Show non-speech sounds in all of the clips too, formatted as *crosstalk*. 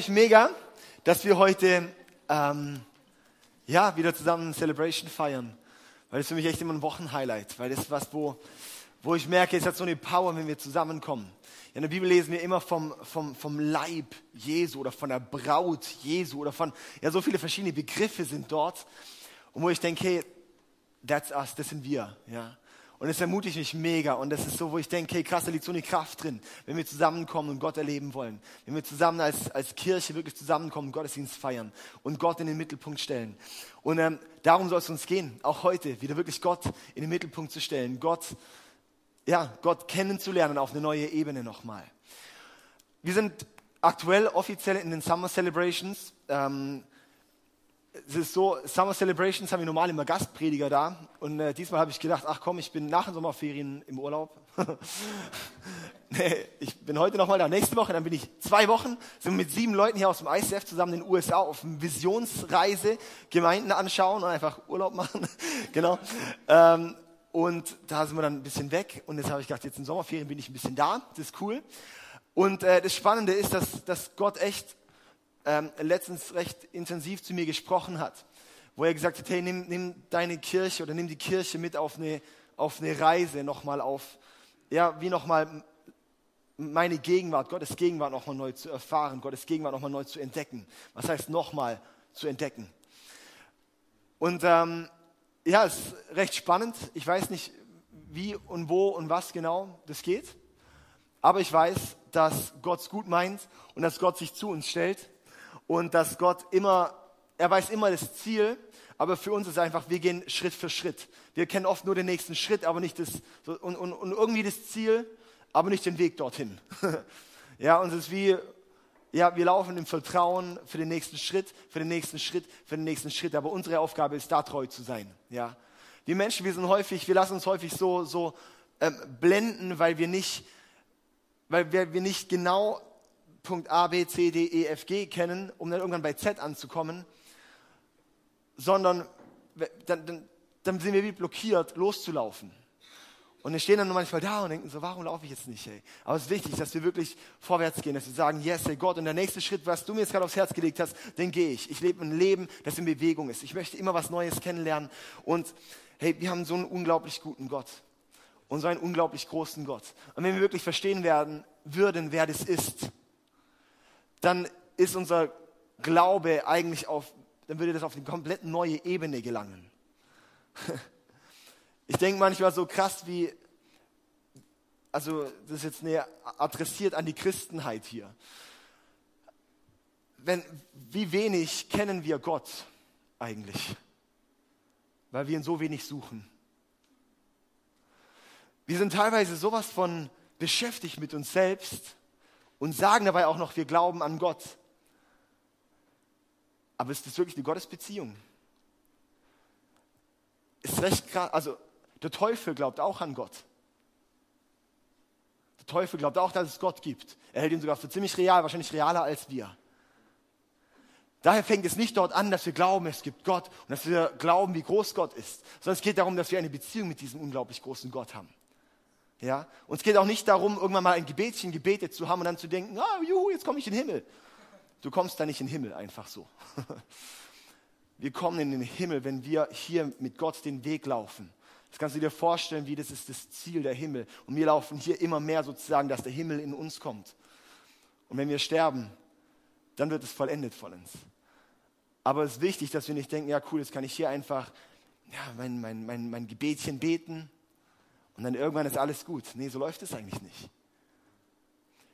mich mega, dass wir heute ähm, ja, wieder zusammen Celebration feiern. Weil das für mich echt immer ein Wochenhighlight. Weil das ist was, wo, wo ich merke, es hat so eine Power, wenn wir zusammenkommen. In der Bibel lesen wir immer vom, vom, vom Leib Jesu oder von der Braut Jesu oder von, ja, so viele verschiedene Begriffe sind dort. Und wo ich denke, hey, that's us, das sind wir, ja. Und es ermutigt mich mega. Und das ist so, wo ich denke, hey, krass, da liegt so eine Kraft drin, wenn wir zusammenkommen und Gott erleben wollen. Wenn wir zusammen als, als Kirche wirklich zusammenkommen Gottesdienst feiern und Gott in den Mittelpunkt stellen. Und ähm, darum soll es uns gehen, auch heute, wieder wirklich Gott in den Mittelpunkt zu stellen. Gott, ja, Gott kennenzulernen auf eine neue Ebene nochmal. Wir sind aktuell offiziell in den Summer Celebrations. Ähm, es ist so, Summer Celebrations haben wir normal immer Gastprediger da. Und äh, diesmal habe ich gedacht, ach komm, ich bin nach den Sommerferien im Urlaub. *laughs* nee, ich bin heute nochmal da. Nächste Woche, dann bin ich zwei Wochen, sind mit sieben Leuten hier aus dem ICF zusammen in den USA auf eine Visionsreise, Gemeinden anschauen und einfach Urlaub *laughs* machen. genau. Ähm, und da sind wir dann ein bisschen weg. Und jetzt habe ich gedacht, jetzt in Sommerferien bin ich ein bisschen da. Das ist cool. Und äh, das Spannende ist, dass, dass Gott echt ähm, letztens recht intensiv zu mir gesprochen hat, wo er gesagt hat, hey, nimm, nimm deine Kirche oder nimm die Kirche mit auf eine, auf eine Reise nochmal auf, ja, wie nochmal meine Gegenwart, Gottes Gegenwart nochmal neu zu erfahren, Gottes Gegenwart nochmal neu zu entdecken. Was heißt nochmal zu entdecken? Und ähm, ja, es ist recht spannend. Ich weiß nicht, wie und wo und was genau das geht. Aber ich weiß, dass Gott es gut meint und dass Gott sich zu uns stellt und dass Gott immer, er weiß immer das Ziel, aber für uns ist einfach, wir gehen Schritt für Schritt. Wir kennen oft nur den nächsten Schritt, aber nicht das, und, und, und irgendwie das Ziel, aber nicht den Weg dorthin. *laughs* ja, und es ist wie, ja, wir laufen im Vertrauen für den nächsten Schritt, für den nächsten Schritt, für den nächsten Schritt, aber unsere Aufgabe ist, da treu zu sein. Ja. Die Menschen, wir sind häufig, wir lassen uns häufig so, so ähm, blenden, weil wir nicht, weil wir, wir nicht genau Punkt A, B, C, D, E, F, G kennen, um dann irgendwann bei Z anzukommen, sondern dann, dann, dann sind wir wie blockiert, loszulaufen. Und wir stehen dann manchmal da und denken so, warum laufe ich jetzt nicht, ey? Aber es ist wichtig, dass wir wirklich vorwärts gehen, dass wir sagen, yes, ey Gott, und der nächste Schritt, was du mir jetzt gerade aufs Herz gelegt hast, den gehe ich. Ich lebe ein Leben, das in Bewegung ist. Ich möchte immer was Neues kennenlernen. Und hey, wir haben so einen unglaublich guten Gott. Und so einen unglaublich großen Gott. Und wenn wir wirklich verstehen werden, würden, wer das ist, dann ist unser Glaube eigentlich auf, dann würde das auf eine komplett neue Ebene gelangen. *laughs* Ich denke manchmal so krass wie, also das ist jetzt näher adressiert an die Christenheit hier. Wenn, wie wenig kennen wir Gott eigentlich? Weil wir ihn so wenig suchen. Wir sind teilweise sowas von beschäftigt mit uns selbst, und sagen dabei auch noch, wir glauben an Gott. Aber ist das wirklich eine Gottesbeziehung? Ist recht krass. Also, der Teufel glaubt auch an Gott. Der Teufel glaubt auch, dass es Gott gibt. Er hält ihn sogar für ziemlich real, wahrscheinlich realer als wir. Daher fängt es nicht dort an, dass wir glauben, es gibt Gott und dass wir glauben, wie groß Gott ist, sondern es geht darum, dass wir eine Beziehung mit diesem unglaublich großen Gott haben. Ja? Und es geht auch nicht darum, irgendwann mal ein Gebetchen gebetet zu haben und dann zu denken, ah, juhu, jetzt komme ich in den Himmel. Du kommst da nicht in den Himmel einfach so. *laughs* Wir kommen in den Himmel, wenn wir hier mit Gott den Weg laufen. Das kannst du dir vorstellen, wie das ist das Ziel der Himmel. Und wir laufen hier immer mehr sozusagen, dass der Himmel in uns kommt. Und wenn wir sterben, dann wird es vollendet von uns. Aber es ist wichtig, dass wir nicht denken, ja cool, jetzt kann ich hier einfach ja, mein, mein, mein, mein Gebetchen beten und dann irgendwann ist alles gut. Nee, so läuft es eigentlich nicht.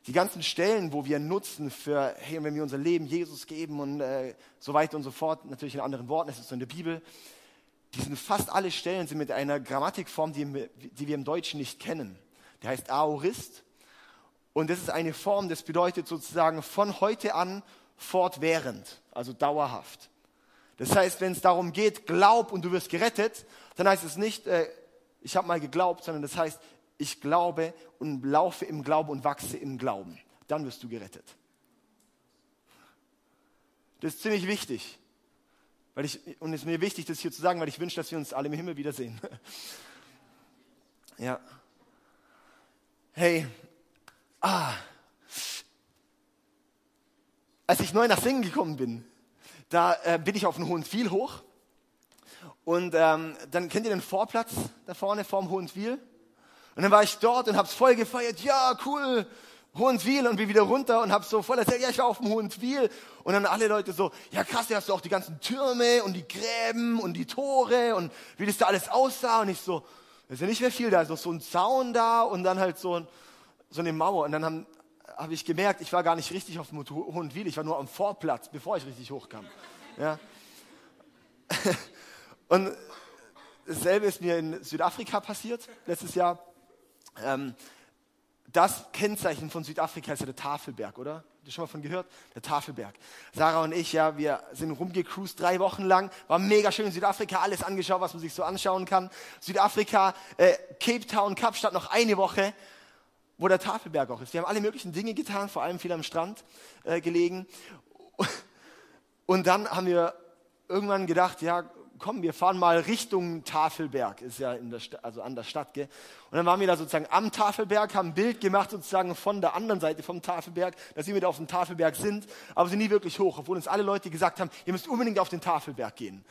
Die ganzen Stellen, wo wir nutzen für, hey, wenn wir unser Leben Jesus geben und äh, so weiter und so fort, natürlich in anderen Worten, es ist so in der Bibel, die sind fast alle Stellen sind mit einer Grammatikform, die, die wir im Deutschen nicht kennen. Der heißt Aorist. Und das ist eine Form, das bedeutet sozusagen von heute an fortwährend, also dauerhaft. Das heißt, wenn es darum geht, glaub und du wirst gerettet, dann heißt es nicht, äh, ich habe mal geglaubt, sondern das heißt, ich glaube und laufe im Glauben und wachse im Glauben. Dann wirst du gerettet. Das ist ziemlich wichtig. Weil ich, und es ist mir wichtig, das hier zu sagen, weil ich wünsche, dass wir uns alle im Himmel wiedersehen. *laughs* ja. Hey. Ah. als ich neu nach Singen gekommen bin, da äh, bin ich auf den Hohen Viel hoch. Und ähm, dann kennt ihr den Vorplatz da vorne vorm Hohen Viel? Und dann war ich dort und hab's voll gefeiert. Ja, cool, Hohenswil und bin wieder runter und hab so voll erzählt, ja, ich war auf dem Hohenswil. Und dann alle Leute so, ja krass, da hast du auch die ganzen Türme und die Gräben und die Tore und wie das da alles aussah. Und ich so, ist ja nicht mehr viel da, noch so ein Zaun da und dann halt so, so eine Mauer. Und dann haben, habe ich gemerkt, ich war gar nicht richtig auf dem Hohenwil, ich war nur am Vorplatz, bevor ich richtig hochkam. Ja. *laughs* Und dasselbe ist mir in Südafrika passiert, letztes Jahr. Ähm, das Kennzeichen von Südafrika ist ja der Tafelberg, oder? Habt ihr schon mal von gehört? Der Tafelberg. Sarah und ich, ja, wir sind rumgecruised drei Wochen lang. War mega schön in Südafrika, alles angeschaut, was man sich so anschauen kann. Südafrika, äh, Cape Town, Kapstadt noch eine Woche, wo der Tafelberg auch ist. Wir haben alle möglichen Dinge getan, vor allem viel am Strand äh, gelegen. Und dann haben wir irgendwann gedacht, ja, komm, wir fahren mal Richtung Tafelberg, ist ja in der also an der Stadt. Gell? Und dann waren wir da sozusagen am Tafelberg, haben ein Bild gemacht sozusagen von der anderen Seite vom Tafelberg, dass wir da auf dem Tafelberg sind, aber sind nie wirklich hoch, obwohl uns alle Leute gesagt haben, ihr müsst unbedingt auf den Tafelberg gehen.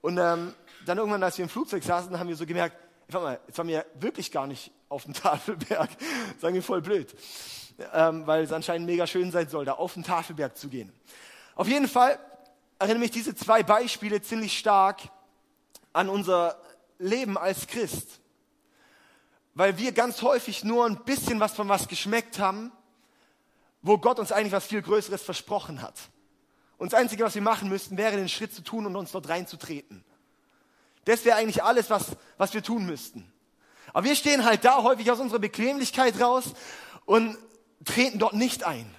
Und ähm, dann irgendwann, als wir im Flugzeug saßen, haben wir so gemerkt, mal, jetzt waren wir wirklich gar nicht auf dem Tafelberg, *laughs* sagen wir voll blöd, ähm, weil es anscheinend mega schön sein soll, da auf den Tafelberg zu gehen. Auf jeden Fall erinnern mich diese zwei Beispiele ziemlich stark an unser Leben als Christ. Weil wir ganz häufig nur ein bisschen was von was geschmeckt haben, wo Gott uns eigentlich was viel Größeres versprochen hat. Und das Einzige, was wir machen müssten, wäre den Schritt zu tun und uns dort reinzutreten. Das wäre eigentlich alles, was, was wir tun müssten. Aber wir stehen halt da häufig aus unserer Bequemlichkeit raus und treten dort nicht ein.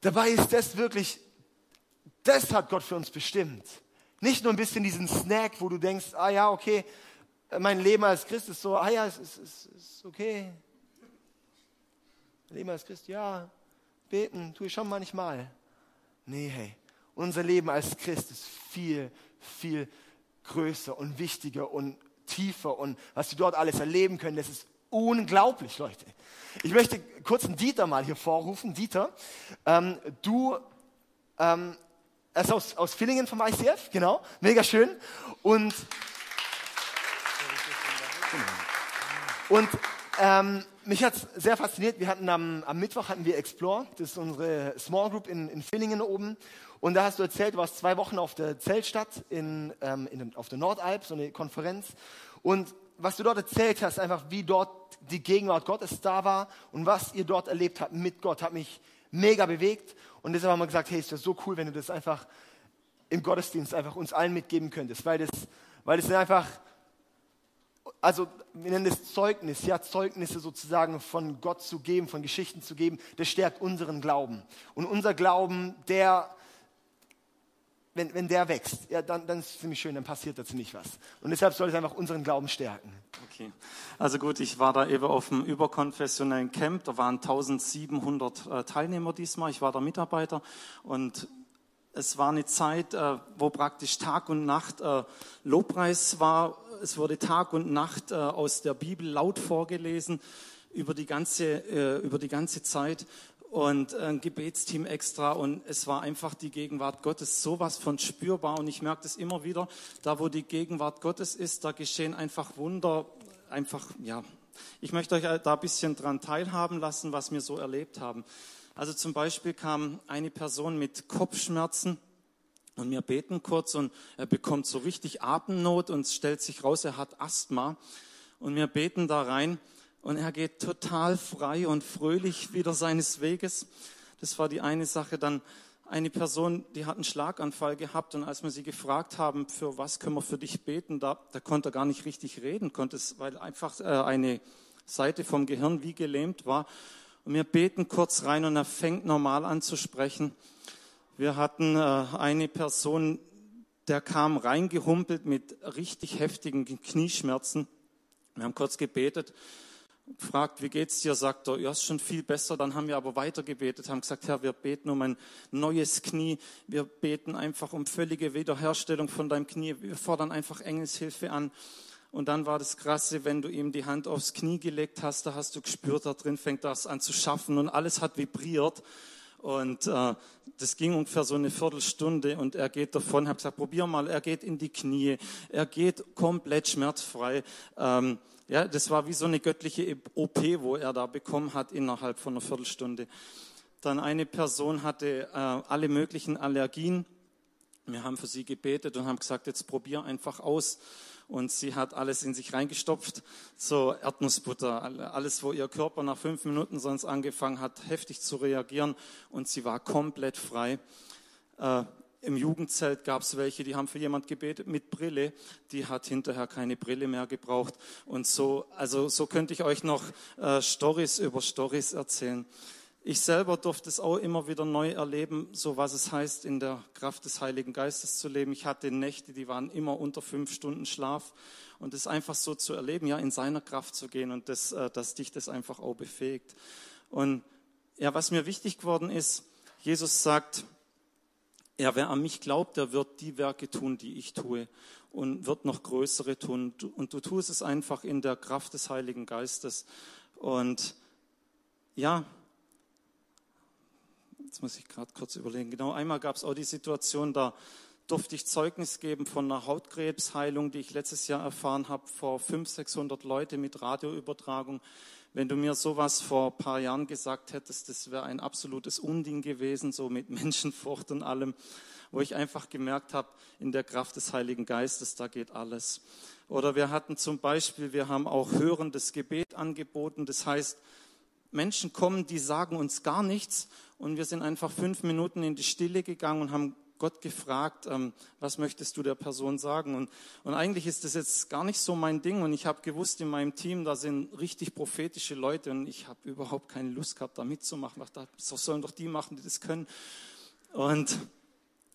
Dabei ist das wirklich das hat Gott für uns bestimmt. Nicht nur ein bisschen diesen Snack, wo du denkst, ah ja, okay, mein Leben als Christ ist so, ah ja, es ist, ist, ist okay. Leben als Christ, ja, beten, tue ich schon manchmal. Nee, hey, unser Leben als Christ ist viel, viel größer und wichtiger und tiefer und was wir dort alles erleben können, das ist unglaublich, Leute. Ich möchte kurz einen Dieter mal hier vorrufen. Dieter, ähm, du ähm, er ist aus, aus Villingen vom ICF, genau. Mega schön. Und, und ähm, mich hat es sehr fasziniert. Wir hatten am, am, Mittwoch hatten wir Explore, das ist unsere Small Group in, in Villingen oben. Und da hast du erzählt, du warst zwei Wochen auf der Zeltstadt in, ähm, in, auf der Nordalp, so eine Konferenz. Und was du dort erzählt hast, einfach wie dort die Gegenwart Gottes da war und was ihr dort erlebt habt mit Gott, hat mich mega bewegt. Und deshalb haben wir gesagt, hey, ist das so cool, wenn du das einfach im Gottesdienst einfach uns allen mitgeben könntest, weil das, weil das einfach, also wir nennen das Zeugnis, ja, Zeugnisse sozusagen von Gott zu geben, von Geschichten zu geben, das stärkt unseren Glauben. Und unser Glauben, der, wenn, wenn der wächst, ja, dann, dann ist es ziemlich schön, dann passiert da ziemlich was. Und deshalb soll es einfach unseren Glauben stärken. Okay, also gut, ich war da eben auf dem überkonfessionellen Camp, da waren 1700 äh, Teilnehmer diesmal, ich war der Mitarbeiter und es war eine Zeit, äh, wo praktisch Tag und Nacht äh, Lobpreis war. Es wurde Tag und Nacht aus der Bibel laut vorgelesen über die ganze, über die ganze Zeit und ein Gebetsteam extra und es war einfach die Gegenwart Gottes sowas von spürbar und ich merke das immer wieder, da wo die Gegenwart Gottes ist, da geschehen einfach Wunder, einfach, ja, ich möchte euch da ein bisschen dran teilhaben lassen, was wir so erlebt haben. Also zum Beispiel kam eine Person mit Kopfschmerzen und wir beten kurz und er bekommt so richtig Atemnot und stellt sich raus, er hat Asthma und wir beten da rein und er geht total frei und fröhlich wieder seines Weges. Das war die eine Sache. Dann eine Person, die hat einen Schlaganfall gehabt und als wir sie gefragt haben, für was können wir für dich beten, da, da konnte er gar nicht richtig reden, konnte es, weil einfach äh, eine Seite vom Gehirn wie gelähmt war. Und wir beten kurz rein und er fängt normal an zu sprechen. Wir hatten äh, eine Person, der kam reingehumpelt mit richtig heftigen Knieschmerzen. Wir haben kurz gebetet fragt, wie geht's dir, sagt er, ja, ist schon viel besser. Dann haben wir aber weiter gebetet, haben gesagt, Herr, wir beten um ein neues Knie. Wir beten einfach um völlige Wiederherstellung von deinem Knie. Wir fordern einfach Engelshilfe an. Und dann war das Krasse, wenn du ihm die Hand aufs Knie gelegt hast, da hast du gespürt, da drin fängt das an zu schaffen und alles hat vibriert. Und äh, das ging ungefähr so eine Viertelstunde und er geht davon, habe gesagt, probier mal, er geht in die Knie, er geht komplett schmerzfrei. Ähm, ja, das war wie so eine göttliche OP, wo er da bekommen hat innerhalb von einer Viertelstunde. Dann eine Person hatte äh, alle möglichen Allergien. Wir haben für sie gebetet und haben gesagt, jetzt probier einfach aus und sie hat alles in sich reingestopft, so Erdnussbutter, alles, wo ihr Körper nach fünf Minuten sonst angefangen hat, heftig zu reagieren und sie war komplett frei. Äh, Im Jugendzelt gab es welche, die haben für jemand gebetet mit Brille, die hat hinterher keine Brille mehr gebraucht und so, also so könnte ich euch noch äh, Stories über Stories erzählen. Ich selber durfte es auch immer wieder neu erleben, so was es heißt, in der Kraft des Heiligen Geistes zu leben. Ich hatte Nächte, die waren immer unter fünf Stunden Schlaf. Und es einfach so zu erleben, ja, in seiner Kraft zu gehen und das, äh, dass dich das einfach auch befähigt. Und ja, was mir wichtig geworden ist, Jesus sagt, ja, wer an mich glaubt, der wird die Werke tun, die ich tue und wird noch größere tun. Und du tust es einfach in der Kraft des Heiligen Geistes. Und ja, Jetzt muss ich gerade kurz überlegen. Genau, einmal gab es auch die Situation, da durfte ich Zeugnis geben von einer Hautkrebsheilung, die ich letztes Jahr erfahren habe, vor 500, 600 Leute mit Radioübertragung. Wenn du mir sowas vor ein paar Jahren gesagt hättest, das wäre ein absolutes Unding gewesen, so mit *laughs* Menschenfurcht und allem, wo ich einfach gemerkt habe, in der Kraft des Heiligen Geistes, da geht alles. Oder wir hatten zum Beispiel, wir haben auch hörendes Gebet angeboten, das heißt, Menschen kommen, die sagen uns gar nichts und wir sind einfach fünf Minuten in die Stille gegangen und haben Gott gefragt, ähm, was möchtest du der Person sagen? Und, und eigentlich ist das jetzt gar nicht so mein Ding. Und ich habe gewusst, in meinem Team, da sind richtig prophetische Leute und ich habe überhaupt keine Lust gehabt, da mitzumachen. Das sollen doch die machen, die das können. Und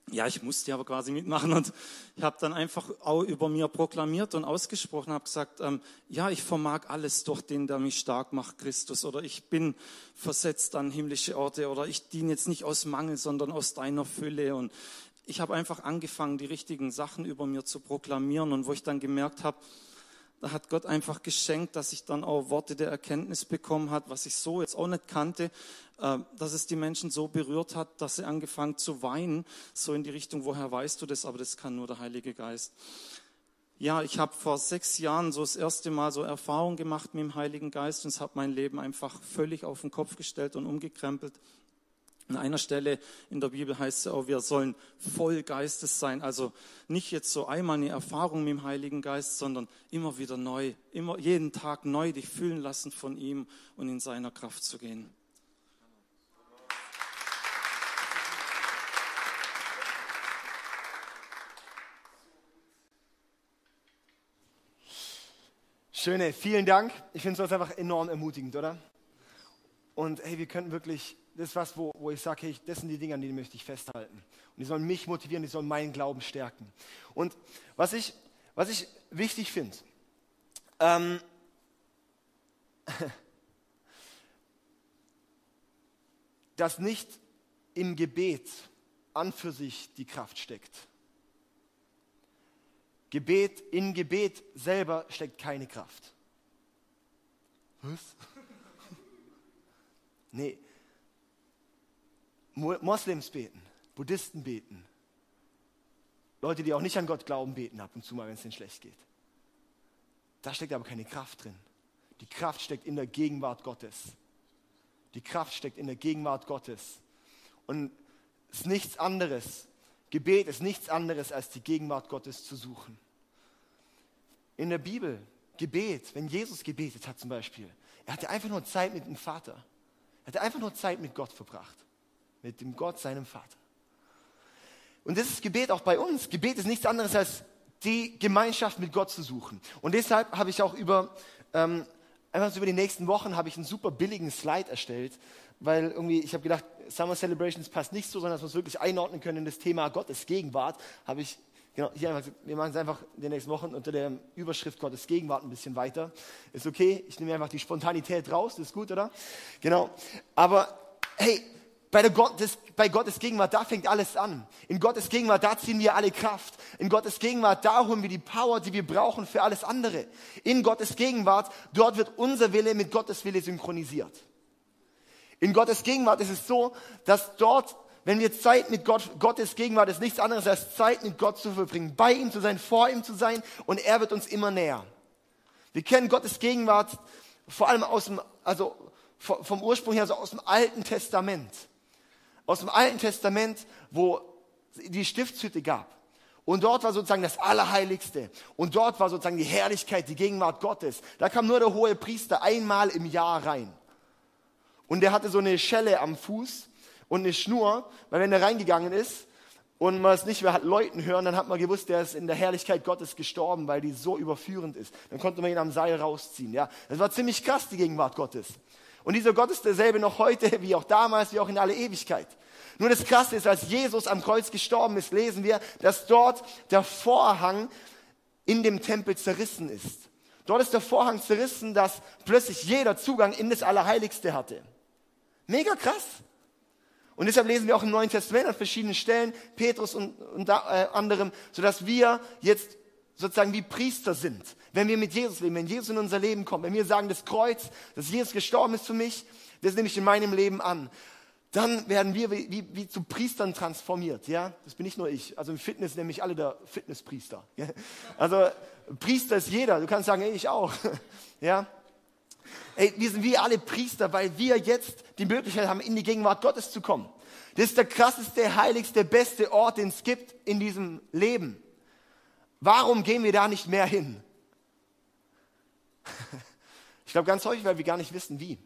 ja, ich musste aber quasi mitmachen und ich habe dann einfach auch über mir proklamiert und ausgesprochen, habe gesagt, ähm, ja, ich vermag alles durch den, der mich stark macht, Christus, oder ich bin versetzt an himmlische Orte, oder ich diene jetzt nicht aus Mangel, sondern aus deiner Fülle. Und ich habe einfach angefangen, die richtigen Sachen über mir zu proklamieren und wo ich dann gemerkt habe, da hat Gott einfach geschenkt, dass ich dann auch Worte der Erkenntnis bekommen hat, was ich so jetzt auch nicht kannte, äh, dass es die Menschen so berührt hat, dass sie angefangen zu weinen, so in die Richtung, woher weißt du das, aber das kann nur der Heilige Geist. Ja, ich habe vor sechs Jahren so das erste Mal so Erfahrung gemacht mit dem Heiligen Geist und es hat mein Leben einfach völlig auf den Kopf gestellt und umgekrempelt. An einer Stelle in der Bibel heißt es auch, wir sollen voll Geistes sein. Also nicht jetzt so einmal eine Erfahrung mit dem Heiligen Geist, sondern immer wieder neu, immer jeden Tag neu dich fühlen lassen von ihm und in seiner Kraft zu gehen. Schöne, vielen Dank. Ich finde es einfach enorm ermutigend, oder? Und hey, wir könnten wirklich, das ist was, wo, wo ich sage, hey, das sind die Dinge, an denen möchte ich festhalten. Und die sollen mich motivieren, die sollen meinen Glauben stärken. Und was ich, was ich wichtig finde, ähm, *laughs* dass nicht im Gebet an für sich die Kraft steckt. Gebet, in Gebet selber steckt keine Kraft. Was? *laughs* Nee. Moslems beten, Buddhisten beten. Leute, die auch nicht an Gott glauben, beten ab und zu mal, wenn es ihnen schlecht geht. Da steckt aber keine Kraft drin. Die Kraft steckt in der Gegenwart Gottes. Die Kraft steckt in der Gegenwart Gottes. Und es ist nichts anderes. Gebet ist nichts anderes, als die Gegenwart Gottes zu suchen. In der Bibel, Gebet, wenn Jesus gebetet hat zum Beispiel, er hatte einfach nur Zeit mit dem Vater. Er hat einfach nur Zeit mit Gott verbracht. Mit dem Gott, seinem Vater. Und das ist Gebet auch bei uns. Gebet ist nichts anderes als die Gemeinschaft mit Gott zu suchen. Und deshalb habe ich auch über, ähm, einfach so über die nächsten Wochen habe ich einen super billigen Slide erstellt, weil irgendwie, ich habe gedacht, Summer Celebrations passt nicht so, sondern dass wir es wirklich einordnen können in das Thema Gottes Gegenwart, habe ich Genau, hier einfach, wir machen es einfach in den nächsten Wochen unter der Überschrift Gottes Gegenwart ein bisschen weiter. Ist okay, ich nehme einfach die Spontanität raus, das ist gut, oder? Genau. Aber hey, bei, der Gott, das, bei Gottes Gegenwart, da fängt alles an. In Gottes Gegenwart, da ziehen wir alle Kraft. In Gottes Gegenwart, da holen wir die Power, die wir brauchen für alles andere. In Gottes Gegenwart, dort wird unser Wille mit Gottes Wille synchronisiert. In Gottes Gegenwart ist es so, dass dort, wenn wir Zeit mit Gott, Gottes Gegenwart ist nichts anderes als Zeit mit Gott zu verbringen, bei ihm zu sein, vor ihm zu sein und er wird uns immer näher. Wir kennen Gottes Gegenwart vor allem aus dem, also vom Ursprung her, so aus dem Alten Testament. Aus dem Alten Testament, wo die Stiftshütte gab. Und dort war sozusagen das Allerheiligste. Und dort war sozusagen die Herrlichkeit, die Gegenwart Gottes. Da kam nur der hohe Priester einmal im Jahr rein. Und der hatte so eine Schelle am Fuß und eine Schnur, weil wenn er reingegangen ist und man es nicht mehr hat Leuten hören, dann hat man gewusst, der ist in der Herrlichkeit Gottes gestorben, weil die so überführend ist. Dann konnte man ihn am Seil rausziehen. Ja, das war ziemlich krass, die Gegenwart Gottes. Und dieser Gott ist derselbe noch heute, wie auch damals, wie auch in alle Ewigkeit. Nur das Krasse ist, als Jesus am Kreuz gestorben ist, lesen wir, dass dort der Vorhang in dem Tempel zerrissen ist. Dort ist der Vorhang zerrissen, dass plötzlich jeder Zugang in das Allerheiligste hatte. Mega krass. Und deshalb lesen wir auch im Neuen Testament an verschiedenen Stellen, Petrus und, und äh, anderem, sodass wir jetzt sozusagen wie Priester sind. Wenn wir mit Jesus leben, wenn Jesus in unser Leben kommt, wenn wir sagen, das Kreuz, dass Jesus gestorben ist für mich, das nehme ich in meinem Leben an dann werden wir wie, wie, wie, zu Priestern transformiert. Ja, das bin nicht nur ich. Also im Fitness nenne ich alle der Fitnesspriester. Ja? Also Priester ist jeder. Du kannst sagen, ey, ich auch. *laughs* Ja, ey, wir sind wie alle Priester, weil wir jetzt die Möglichkeit haben, in die Gegenwart Gottes zu kommen. Das ist der krasseste, heiligste, beste Ort, den es gibt in diesem Leben. Warum gehen wir da nicht mehr hin? *laughs* Ich glaube ganz häufig, weil wir gar nicht wissen, wie.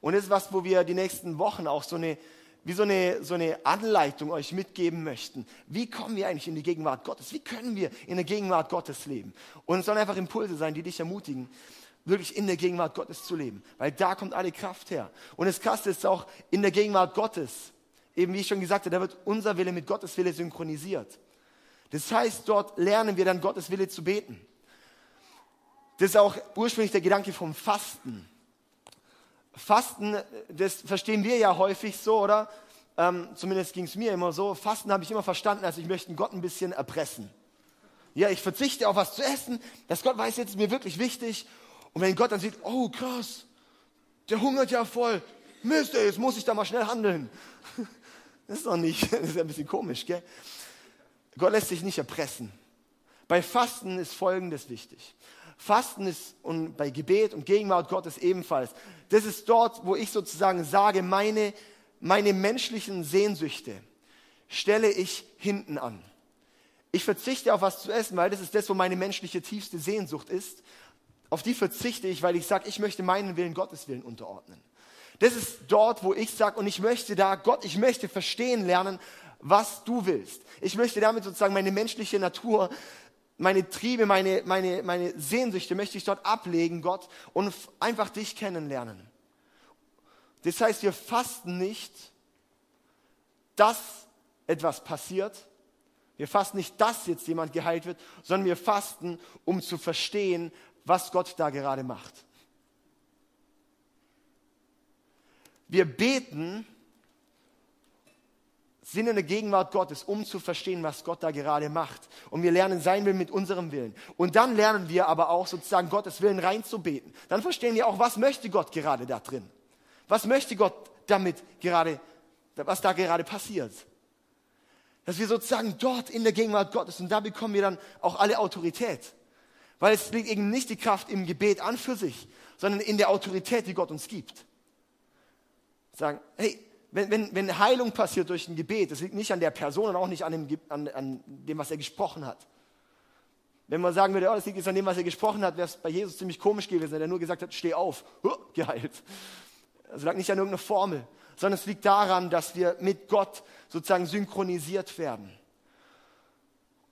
Und das ist was, wo wir die nächsten Wochen auch so eine, wie so eine, so eine Anleitung euch mitgeben möchten. Wie kommen wir eigentlich in die Gegenwart Gottes? Wie können wir in der Gegenwart Gottes leben? Und es sollen einfach Impulse sein, die dich ermutigen, wirklich in der Gegenwart Gottes zu leben. Weil da kommt alle Kraft her. Und das Krasse ist auch in der Gegenwart Gottes. Eben wie ich schon gesagt habe, da wird unser Wille mit Gottes Wille synchronisiert. Das heißt, dort lernen wir dann Gottes Wille zu beten. Das ist auch ursprünglich der Gedanke vom Fasten. Fasten, das verstehen wir ja häufig so, oder? Ähm, zumindest ging es mir immer so. Fasten habe ich immer verstanden, als ich möchte Gott ein bisschen erpressen. Ja, ich verzichte auf was zu essen. Das Gott weiß jetzt ist mir wirklich wichtig. Und wenn Gott dann sieht, oh krass, der hungert ja voll. Mist, jetzt muss ich da mal schnell handeln. *laughs* Das ist doch nicht, *laughs* das ist ein bisschen komisch, gell? Gott lässt sich nicht erpressen. Bei Fasten ist Folgendes wichtig. Fasten ist und bei Gebet und Gegenwart Gottes ebenfalls. Das ist dort, wo ich sozusagen sage, meine, meine menschlichen Sehnsüchte stelle ich hinten an. Ich verzichte auf was zu essen, weil das ist das, wo meine menschliche tiefste Sehnsucht ist. Auf die verzichte ich, weil ich sage, ich möchte meinen Willen Gottes Willen unterordnen. Das ist dort, wo ich sage, und ich möchte da, Gott, ich möchte verstehen lernen, was du willst. Ich möchte damit sozusagen meine menschliche Natur meine Triebe, meine, meine, meine Sehnsüchte möchte ich dort ablegen, Gott, und einfach dich kennenlernen. Das heißt, wir fasten nicht, dass etwas passiert. Wir fasten nicht, dass jetzt jemand geheilt wird, sondern wir fasten, um zu verstehen, was Gott da gerade macht. Wir beten, sind in der Gegenwart Gottes, um zu verstehen, was Gott da gerade macht. Und wir lernen sein Willen mit unserem Willen. Und dann lernen wir aber auch sozusagen Gottes Willen reinzubeten. Dann verstehen wir auch, was möchte Gott gerade da drin? Was möchte Gott damit gerade, was da gerade passiert? Dass wir sozusagen dort in der Gegenwart Gottes und da bekommen wir dann auch alle Autorität. Weil es liegt eben nicht die Kraft im Gebet an für sich, sondern in der Autorität, die Gott uns gibt. Sagen, hey, wenn, wenn, wenn Heilung passiert durch ein Gebet, das liegt nicht an der Person und auch nicht an dem, an, an dem, was er gesprochen hat. Wenn man sagen würde, oh, das liegt jetzt an dem, was er gesprochen hat, wäre es bei Jesus ziemlich komisch gewesen, wenn er nur gesagt hat, steh auf, huh, geheilt. Also lag nicht an irgendeiner Formel, sondern es liegt daran, dass wir mit Gott sozusagen synchronisiert werden.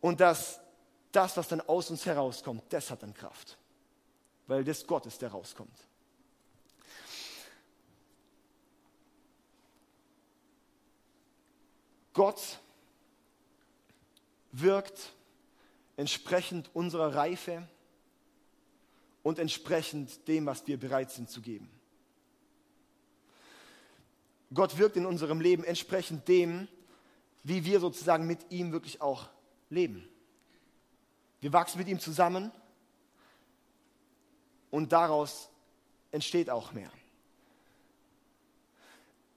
Und dass das, was dann aus uns herauskommt, das hat dann Kraft. Weil das Gott ist, der rauskommt. Gott wirkt entsprechend unserer Reife und entsprechend dem, was wir bereit sind zu geben. Gott wirkt in unserem Leben entsprechend dem, wie wir sozusagen mit ihm wirklich auch leben. Wir wachsen mit ihm zusammen und daraus entsteht auch mehr.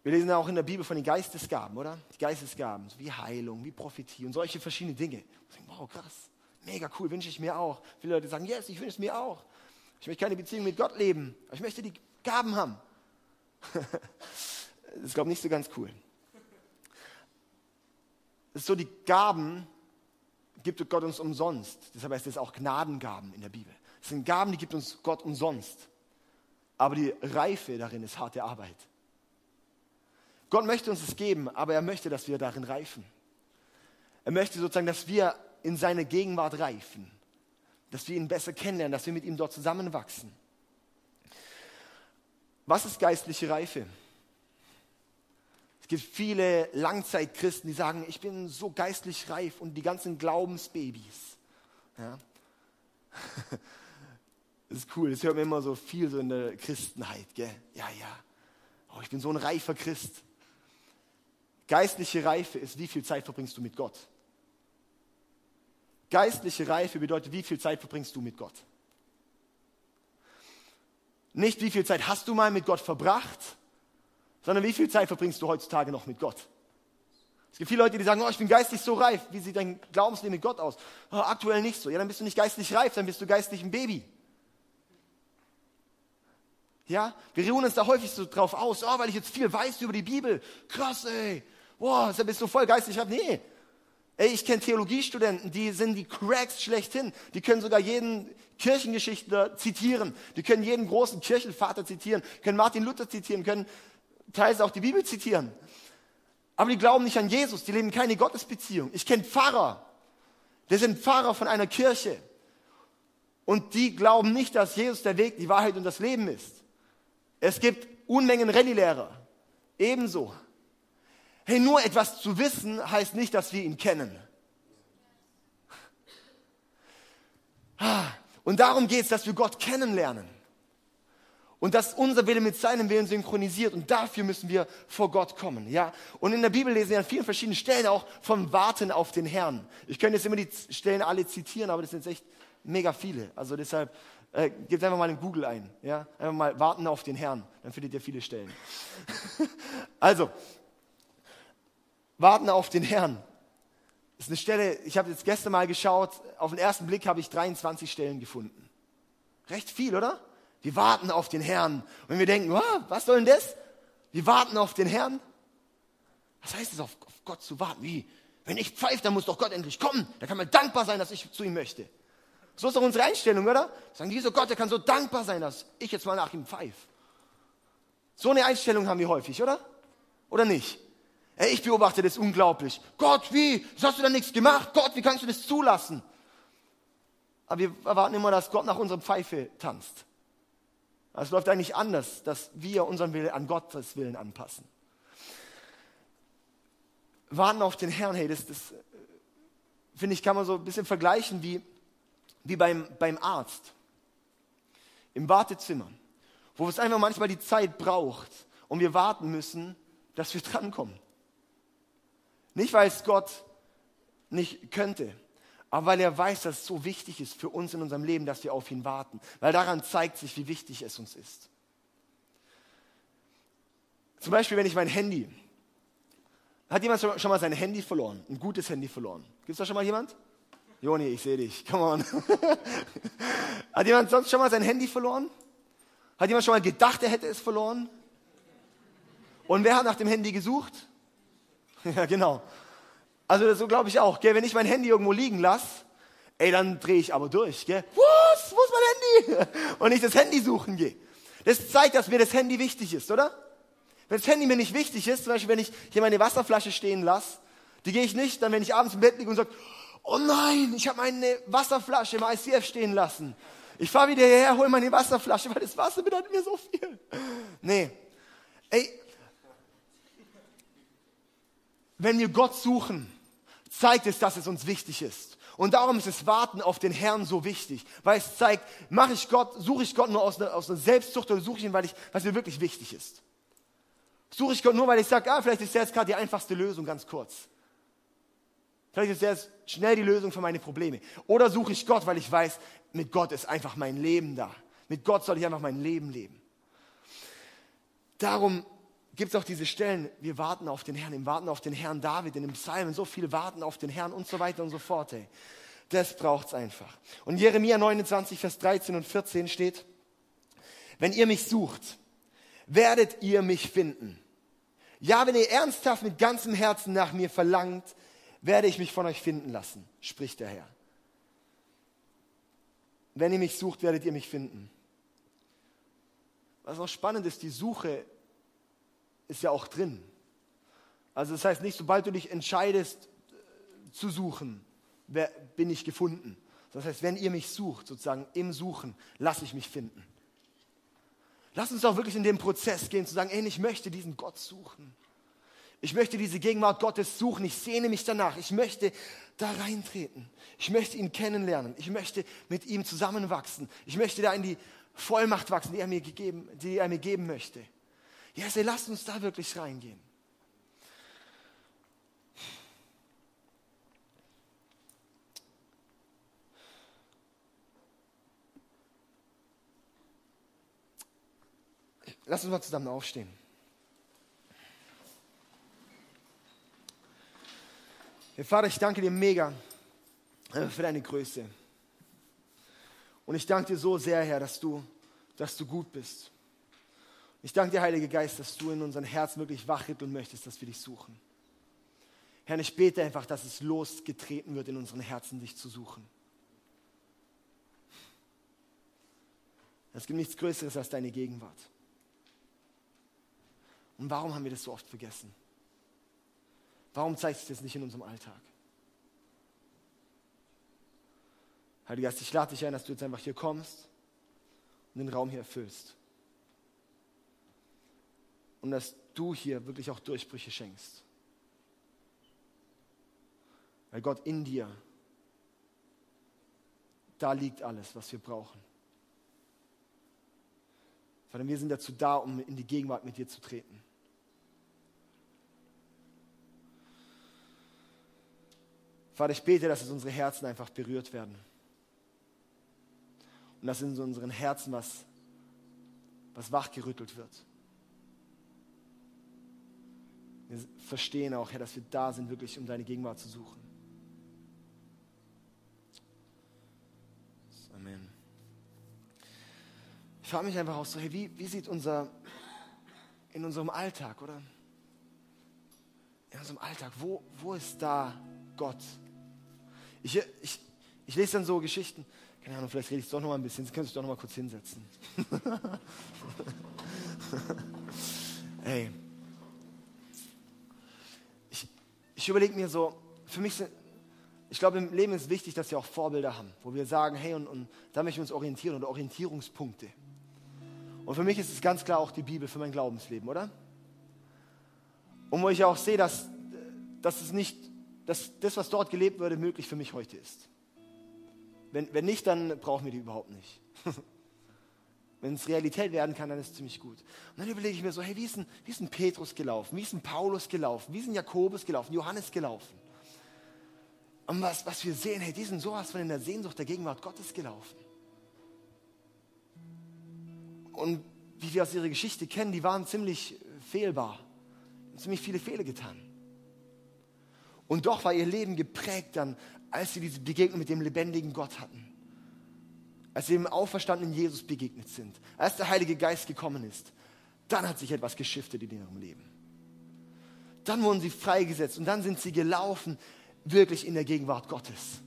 Wir lesen ja auch in der Bibel von den Geistesgaben, oder? Die Geistesgaben, so wie Heilung, wie Prophetie und solche verschiedene Dinge. wow, krass, mega cool, wünsche ich mir auch. Viele Leute sagen, yes, ich wünsche es mir auch. Ich möchte keine Beziehung mit Gott leben, aber ich möchte die Gaben haben. *laughs* das ist, glaube ich, nicht so ganz cool. Es ist so, die Gaben gibt Gott uns umsonst. Deshalb heißt es auch Gnadengaben in der Bibel. Es sind Gaben, die gibt uns Gott umsonst. Aber die Reife darin ist harte Arbeit. Gott möchte uns es geben, aber er möchte, dass wir darin reifen. Er möchte sozusagen, dass wir in seine Gegenwart reifen, dass wir ihn besser kennenlernen, dass wir mit ihm dort zusammenwachsen. Was ist geistliche Reife? Es gibt viele Langzeitchristen, die sagen, ich bin so geistlich reif und die ganzen Glaubensbabys. Ja? Das *laughs* ist cool, das hört man immer so viel so in der Christenheit. Gell? Ja, ja, oh, ich bin so ein reifer Christ. Geistliche Reife ist, wie viel Zeit verbringst du mit Gott? Geistliche Reife bedeutet, wie viel Zeit verbringst du mit Gott? Nicht, wie viel Zeit hast du mal mit Gott verbracht, sondern wie viel Zeit verbringst du heutzutage noch mit Gott? Es gibt viele Leute, die sagen, oh, ich bin geistlich so reif. Wie sieht dein Glaubensleben mit Gott aus? Oh, aktuell nicht so. Ja, dann bist du nicht geistlich reif, dann bist du geistlich ein Baby. Ja, wir ruhen uns da häufig so drauf aus, oh, weil ich jetzt viel weiß über die Bibel. Krass, ey. Boah, bist du voll reif. Nee. Ey, ich kenne Theologiestudenten, die sind die Cracks schlechthin. Die können sogar jeden Kirchengeschichtler zitieren. Die können jeden großen Kirchenvater zitieren, können Martin Luther zitieren, können teils auch die Bibel zitieren. Aber die glauben nicht an Jesus, die leben keine Gottesbeziehung. Ich kenne Pfarrer, die sind Pfarrer von einer Kirche. Und die glauben nicht, dass Jesus der Weg, die Wahrheit und das Leben ist. Es gibt Unmengen Rallye-Lehrer. Ebenso. Hey, nur etwas zu wissen heißt nicht, dass wir ihn kennen. Und darum geht es, dass wir Gott kennenlernen. Und dass unser Wille mit seinem Willen synchronisiert. Und dafür müssen wir vor Gott kommen. Ja? Und in der Bibel lesen wir an vielen verschiedenen Stellen auch vom Warten auf den Herrn. Ich könnte jetzt immer die Stellen alle zitieren, aber das sind echt mega viele. Also deshalb äh, gebt einfach mal in Google ein. Ja? Einfach mal warten auf den Herrn. Dann findet ihr viele Stellen. *laughs* also, warten auf den Herrn. Das ist eine Stelle, ich habe jetzt gestern mal geschaut, auf den ersten Blick habe ich 23 Stellen gefunden. Recht viel, oder? Wir warten auf den Herrn. Und wir denken, oh, was soll denn das? Wir warten auf den Herrn. Was heißt es, auf, auf Gott zu warten? Wie? Wenn ich pfeife, dann muss doch Gott endlich kommen. Da kann man dankbar sein, dass ich zu ihm möchte. So ist doch unsere Einstellung, oder? Sagen die so, Gott, der kann so dankbar sein, dass ich jetzt mal nach ihm pfeife. So eine Einstellung haben wir häufig, oder? Oder nicht? Ey, ich beobachte das unglaublich. Gott, wie? Hast du da nichts gemacht? Gott, wie kannst du das zulassen? Aber wir erwarten immer, dass Gott nach unserer Pfeife tanzt. Es läuft eigentlich anders, dass wir unseren Willen an Gottes Willen anpassen. Warten auf den Herrn, hey, das, das finde ich, kann man so ein bisschen vergleichen wie wie beim, beim Arzt im Wartezimmer, wo es einfach manchmal die Zeit braucht und wir warten müssen, dass wir *laughs* drankommen. Nicht, weil es Gott nicht könnte, aber weil er weiß, dass es so wichtig ist für uns in unserem Leben, dass wir auf ihn warten. Weil daran zeigt sich, wie wichtig es uns ist. Zum Beispiel, wenn ich mein Handy. Hat jemand schon mal sein Handy verloren? Ein gutes Handy verloren? Gibt es da schon mal jemand? Joni, ich sehe dich. Come on. *laughs* Hat jemand sonst schon mal sein Handy verloren? Hat jemand schon mal gedacht, er hätte es verloren? Und wer hat nach dem Handy gesucht? *laughs* ja, genau. Also so glaube ich auch. Gell? Wenn ich mein Handy irgendwo liegen lasse, ey, dann drehe ich aber durch. Gell? Was? Wo ist mein Handy? *laughs* Und ich das Handy suchen gehe. Das zeigt, dass mir das Handy wichtig ist, oder? Wenn das Handy mir nicht wichtig ist, zum Beispiel, wenn ich hier meine Wasserflasche stehen lasse, die gehe ich nicht, dann wenn ich abends im Bett liege und sage, oh nein, ich habe meine Wasserflasche im ICF stehen lassen. Ich fahre wieder hierher, hole meine Wasserflasche, weil das Wasser bedeutet mir so viel. Nee. Ey, wenn wir Gott suchen, zeigt es, dass es uns wichtig ist. Und darum ist das Warten auf den Herrn so wichtig, weil es zeigt, mache ich Gott, suche ich Gott nur aus einer, aus einer Selbstsucht oder suche ich ihn, weil ich, was mir wirklich wichtig ist. Suche ich Gott nur, weil ich sage, ah, vielleicht ist der jetzt gerade die einfachste Lösung, ganz kurz. Vielleicht ist das schnell die Lösung für meine Probleme. Oder suche ich Gott, weil ich weiß, mit Gott ist einfach mein Leben da. Mit Gott soll ich einfach mein Leben leben. Darum gibt es auch diese Stellen, wir warten auf den Herrn, im Warten auf den Herrn David, in dem Psalmen, so viel warten auf den Herrn und so weiter und so fort. Ey. Das braucht es einfach. Und Jeremia 29, Vers 13 und 14 steht, wenn ihr mich sucht, werdet ihr mich finden. Ja, wenn ihr ernsthaft mit ganzem Herzen nach mir verlangt, werde ich mich von euch finden lassen, spricht der Herr. Wenn ihr mich sucht, werdet ihr mich finden. Was auch spannend ist, die Suche ist ja auch drin. Also das heißt nicht, sobald du dich entscheidest äh, zu suchen, bin ich gefunden. Das heißt, wenn ihr mich sucht, sozusagen im Suchen, lasse ich mich finden. Lass uns auch wirklich in den Prozess gehen, zu sagen, ey, ich möchte diesen Gott suchen. Ich möchte diese Gegenwart Gottes suchen. Ich sehne mich danach. Ich möchte da reintreten. Ich möchte ihn kennenlernen. Ich möchte mit ihm zusammenwachsen. Ich möchte da in die Vollmacht wachsen, die er mir, gegeben, die er mir geben möchte. Ja, yes, lasst uns da wirklich reingehen. Lass uns mal zusammen aufstehen. Herr Vater, ich danke dir mega äh, für deine Größe. Und ich danke dir so sehr, Herr, dass du, dass du gut bist. Ich danke dir, Heiliger Geist, dass du in unseren Herzen wirklich wachrütteln möchtest, dass wir dich suchen. Herr, ich bete einfach, dass es losgetreten wird in unseren Herzen, dich zu suchen. Es gibt nichts Größeres als deine Gegenwart. Und warum haben wir das so oft vergessen? Warum zeigt sich das nicht in unserem Alltag? Heiliger Geist, ich lade dich ein, dass du jetzt einfach hier kommst und den Raum hier erfüllst. Und dass du hier wirklich auch Durchbrüche schenkst. Weil Gott in dir, da liegt alles, was wir brauchen. Vater, wir sind dazu da, um in die Gegenwart mit dir zu treten. Vater, ich bete, dass es unsere Herzen einfach berührt werden. Und dass in unseren Herzen was, was wachgerüttelt wird. Wir verstehen auch, Herr, dass wir da sind, wirklich um deine Gegenwart zu suchen. Amen. Ich frage mich einfach auch so, hey, wie, wie sieht unser, in unserem Alltag, oder? In unserem Alltag, wo, wo ist da Gott? Ich, ich, ich lese dann so Geschichten, keine Ahnung, vielleicht rede ich doch noch mal ein bisschen, Sie können sich doch noch mal kurz hinsetzen. *laughs* Ey. Ich, ich überlege mir so, für mich sind, ich glaube, im Leben ist wichtig, dass wir auch Vorbilder haben, wo wir sagen, hey, und, und da möchten wir uns orientieren oder Orientierungspunkte. Und für mich ist es ganz klar auch die Bibel für mein Glaubensleben, oder? Und wo ich auch sehe, dass, dass es nicht dass das, was dort gelebt wurde, möglich für mich heute ist. Wenn, wenn nicht, dann brauchen wir die überhaupt nicht. *laughs* wenn es Realität werden kann, dann ist es ziemlich gut. Und dann überlege ich mir so, hey, wie ist, ein, wie ist ein Petrus gelaufen? Wie ist ein Paulus gelaufen? Wie ist ein Jakobus gelaufen? Johannes gelaufen? Und was, was wir sehen, hey, die sind sowas von in der Sehnsucht der Gegenwart Gottes gelaufen. Und wie wir aus ihrer Geschichte kennen, die waren ziemlich fehlbar. Ziemlich viele Fehler getan. Und doch war ihr Leben geprägt dann, als sie diese Begegnung mit dem lebendigen Gott hatten. Als sie dem auferstandenen Jesus begegnet sind. Als der Heilige Geist gekommen ist. Dann hat sich etwas geschiftet in ihrem Leben. Dann wurden sie freigesetzt und dann sind sie gelaufen, wirklich in der Gegenwart Gottes.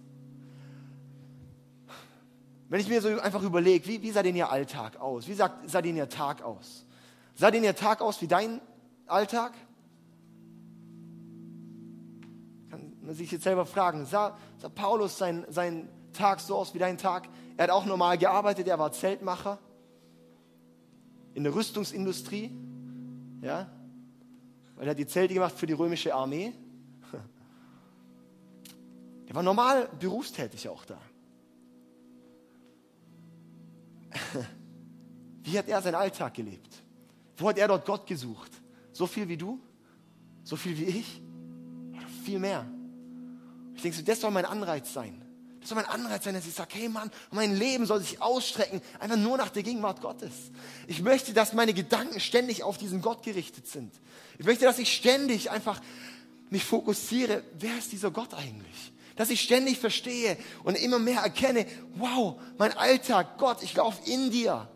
Wenn ich mir so einfach überlege, wie, wie sah denn ihr Alltag aus? Wie sah, sah denn ihr Tag aus? Sah denn ihr Tag aus wie dein Alltag? man sich jetzt selber fragen, sah, sah Paulus sein, sein Tag so aus wie dein Tag? Er hat auch normal gearbeitet, er war Zeltmacher in der Rüstungsindustrie, ja, weil er hat die Zelte gemacht für die römische Armee. *laughs* Er war normal berufstätig auch da. *laughs* Wie hat er seinen Alltag gelebt? Wo hat er dort Gott gesucht? So viel wie du? So viel wie ich? Oder viel mehr? Ich denke, das soll mein Anreiz sein. Soll mein Anreiz sein, dass ich sage, hey Mann, mein Leben soll sich ausstrecken, einfach nur nach der Gegenwart Gottes. Ich möchte, dass meine Gedanken ständig auf diesen Gott gerichtet sind. Ich möchte, dass ich ständig einfach mich fokussiere, wer ist dieser Gott eigentlich? Dass ich ständig verstehe und immer mehr erkenne, wow, mein Alltag, Gott, ich laufe in dir.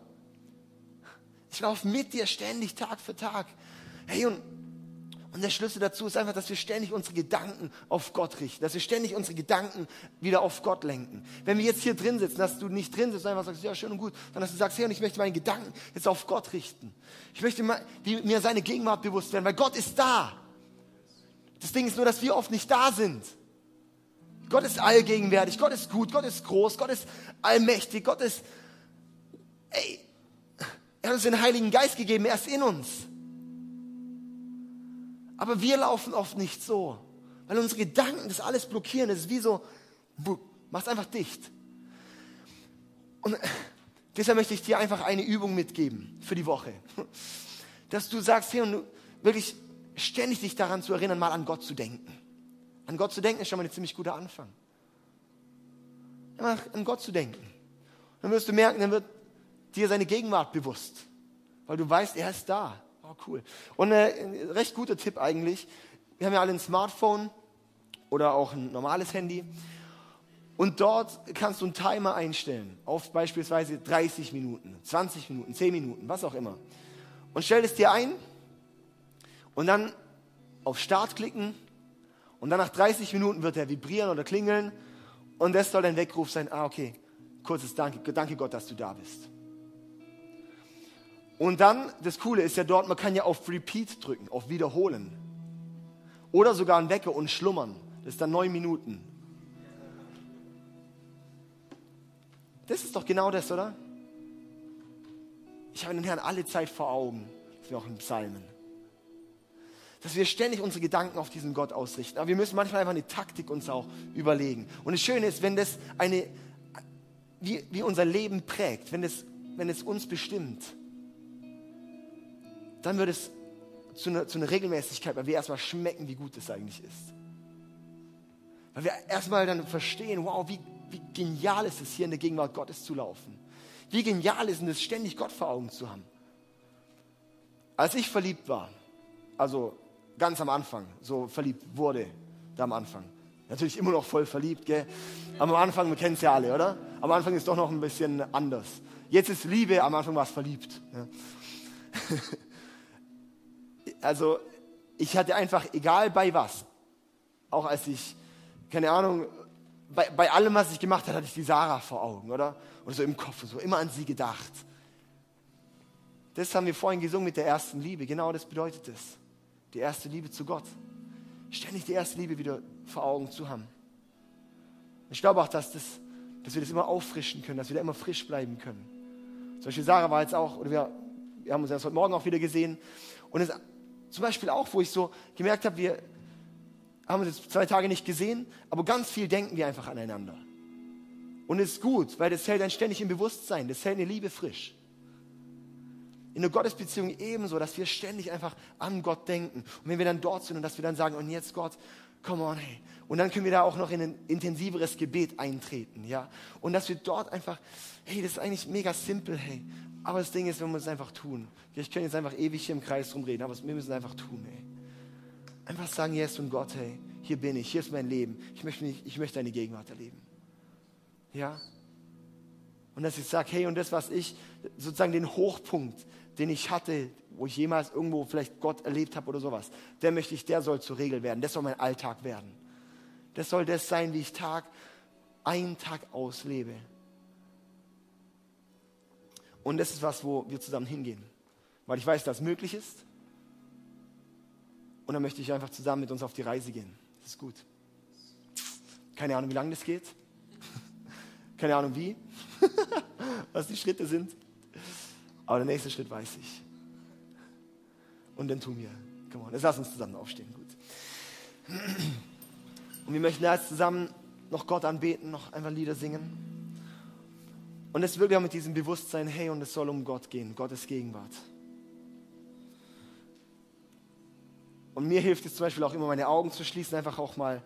Ich laufe mit dir ständig, Tag für Tag. Hey, und und der Schlüssel dazu ist einfach, dass wir ständig unsere Gedanken auf Gott richten, dass wir ständig unsere Gedanken wieder auf Gott lenken. Wenn wir jetzt hier drin sitzen, dass du nicht drin sitzt und einfach sagst, ja, schön und gut, sondern dass du sagst, hey, und ich möchte meine Gedanken jetzt auf Gott richten. Ich möchte mir seine Gegenwart bewusst werden, weil Gott ist da. Das Ding ist nur, dass wir oft nicht da sind. Gott ist allgegenwärtig, Gott ist gut, Gott ist groß, Gott ist allmächtig, Gott ist, ey, er hat uns den Heiligen Geist gegeben, er ist in uns. Aber wir laufen oft nicht so, weil unsere Gedanken das alles blockieren. Das ist wie so, mach's einfach dicht. Und deshalb möchte ich dir einfach eine Übung mitgeben für die Woche. Dass du sagst, hey, und du wirklich ständig dich daran zu erinnern, mal an Gott zu denken. An Gott zu denken ist schon mal ein ziemlich guter Anfang. Einfach an Gott zu denken. Dann wirst du merken, dann wird dir seine Gegenwart bewusst. Weil du weißt, er ist da. Oh, cool. Und äh, ein recht guter Tipp eigentlich. Wir haben ja alle ein Smartphone oder auch ein normales Handy. Und dort kannst du einen Timer einstellen auf beispielsweise 30 Minuten, 20 Minuten, 10 Minuten, was auch immer. Und stell es dir ein und dann auf Start klicken und dann nach 30 Minuten wird er vibrieren oder klingeln und das soll dein Weckruf sein. Ah, okay, kurzes Danke, danke Gott, dass du da bist. Und dann, das Coole ist ja dort, man kann ja auf Repeat drücken, auf Wiederholen. Oder sogar einen Wecker und schlummern. Das ist dann neun Minuten. Das ist doch genau das, oder? Ich habe den Herrn alle Zeit vor Augen. Das wäre auch in Psalmen. Dass wir ständig unsere Gedanken auf diesen Gott ausrichten. Aber wir müssen manchmal einfach eine Taktik uns auch überlegen. Und das Schöne ist, wenn das eine, wie, wie unser Leben prägt, wenn es, wenn es uns bestimmt, dann wird es zu einer, zu einer Regelmäßigkeit, weil wir erstmal schmecken, wie gut es eigentlich ist. Weil wir erstmal dann verstehen, wow, wie, wie genial ist es, hier in der Gegenwart Gottes zu laufen. Wie genial ist es, ständig Gott vor Augen zu haben. Als ich verliebt war, also ganz am Anfang, so verliebt wurde, da am Anfang. Natürlich immer noch voll verliebt, gell? Aber am Anfang, wir kennen es ja alle, oder? Am Anfang ist doch noch ein bisschen anders. Jetzt ist Liebe, am Anfang war es verliebt. Ja. *laughs* also ich hatte einfach, egal bei was, auch als ich, keine Ahnung, bei, bei allem, was ich gemacht habe, hatte ich die Sarah vor Augen, oder? Oder so im Kopf, so immer an sie gedacht. Das haben wir vorhin gesungen mit der ersten Liebe. Genau das bedeutet es. Die erste Liebe zu Gott. Ständig die erste Liebe wieder vor Augen zu haben. Ich glaube auch, dass, das, dass wir das immer auffrischen können, dass wir da immer frisch bleiben können. Zum Beispiel Sarah war jetzt auch, oder wir, wir haben uns erst heute Morgen auch wieder gesehen. Und es zum Beispiel auch, wo ich so gemerkt habe, wir haben uns jetzt zwei Tage nicht gesehen, aber ganz viel denken wir einfach aneinander. Und es ist gut, weil das hält einen ständig im Bewusstsein, das hält eine Liebe frisch. In der Gottesbeziehung ebenso, dass wir ständig einfach an Gott denken. Und wenn wir dann dort sind und dass wir dann sagen, und jetzt Gott, come on, hey. Und dann können wir da auch noch in ein intensiveres Gebet eintreten, ja. Und dass wir dort einfach, hey, das ist eigentlich mega simpel, hey. Aber das Ding ist, wir müssen es einfach tun. Ich kann jetzt einfach ewig hier im Kreis rumreden, aber wir müssen es einfach tun, ey. Einfach sagen, yes und Gott, hey, hier bin ich, hier ist mein Leben. Ich möchte, nicht, ich möchte deine Gegenwart erleben. Ja? Und dass ich sage, hey, und das, was ich, sozusagen den Hochpunkt, den ich hatte, wo ich jemals irgendwo vielleicht Gott erlebt habe oder sowas, der möchte ich, der soll zur Regel werden. Das soll mein Alltag werden. Das soll das sein, wie ich Tag ein Tag auslebe. Und das ist was, wo wir zusammen hingehen. Weil ich weiß, dass es möglich ist. Und dann möchte ich einfach zusammen mit uns auf die Reise gehen. Das ist gut. Keine Ahnung, wie lange das geht. *laughs* Keine Ahnung, wie. *laughs* was die Schritte sind. Aber der nächste Schritt weiß ich. Und dann tun wir. Come on, jetzt lass uns zusammen aufstehen. Gut. Und wir möchten jetzt zusammen noch Gott anbeten, noch einfach Lieder singen. Und es wirklich auch mit diesem Bewusstsein, hey, und es soll um Gott gehen, Gottes Gegenwart. Und mir hilft es zum Beispiel auch immer, meine Augen zu schließen, einfach auch mal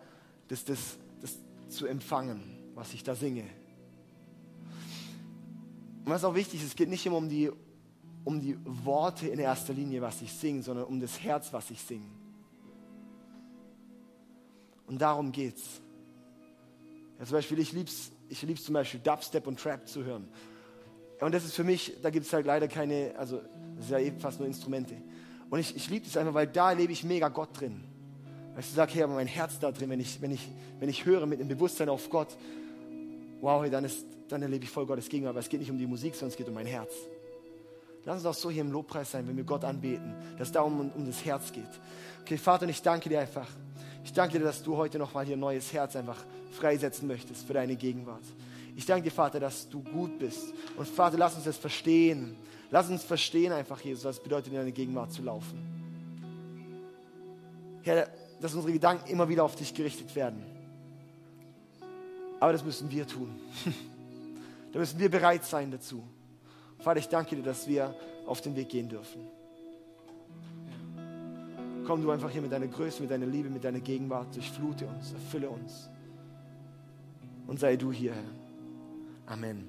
das, das, das zu empfangen. was ich da singe. Und was auch wichtig ist, es geht nicht immer um die, um die Worte in erster Linie, was ich singe, sondern um das Herz, was ich singe. Und darum geht's. Ja, zum Beispiel, ich lieb's, ich lieb's zum Beispiel Dubstep und Trap zu hören. Und das ist für mich, da gibt es halt leider keine, also das ist ja eben fast nur Instrumente. Und ich, ich liebe das einfach, weil da erlebe ich mega Gott drin. Weil ich sage, hey, aber mein Herz da drin, wenn ich, wenn ich, wenn ich höre mit dem Bewusstsein auf Gott, wow, dann, ist, dann erlebe ich voll Gottes Gegenwart. Aber es geht nicht um die Musik, sondern es geht um mein Herz. Lass uns auch so hier im Lobpreis sein, wenn wir Gott anbeten, dass es darum um, das Herz geht. Okay, Vater, und ich danke dir einfach. Ich danke dir, dass du heute nochmal hier ein neues Herz einfach freisetzen möchtest für deine Gegenwart. Ich danke dir, Vater, dass du gut bist. Und Vater, lass uns das verstehen. Lass uns verstehen einfach, Jesus, was es bedeutet, in deine Gegenwart zu laufen. Herr, dass unsere Gedanken immer wieder auf dich gerichtet werden. Aber das müssen wir tun. *laughs* da müssen wir bereit sein dazu. Vater, ich danke dir, dass wir auf den Weg gehen dürfen. Komm du einfach hier mit deiner Größe, mit deiner Liebe, mit deiner Gegenwart, durchflute uns, erfülle uns. Und sei du hier, Herr. Amen.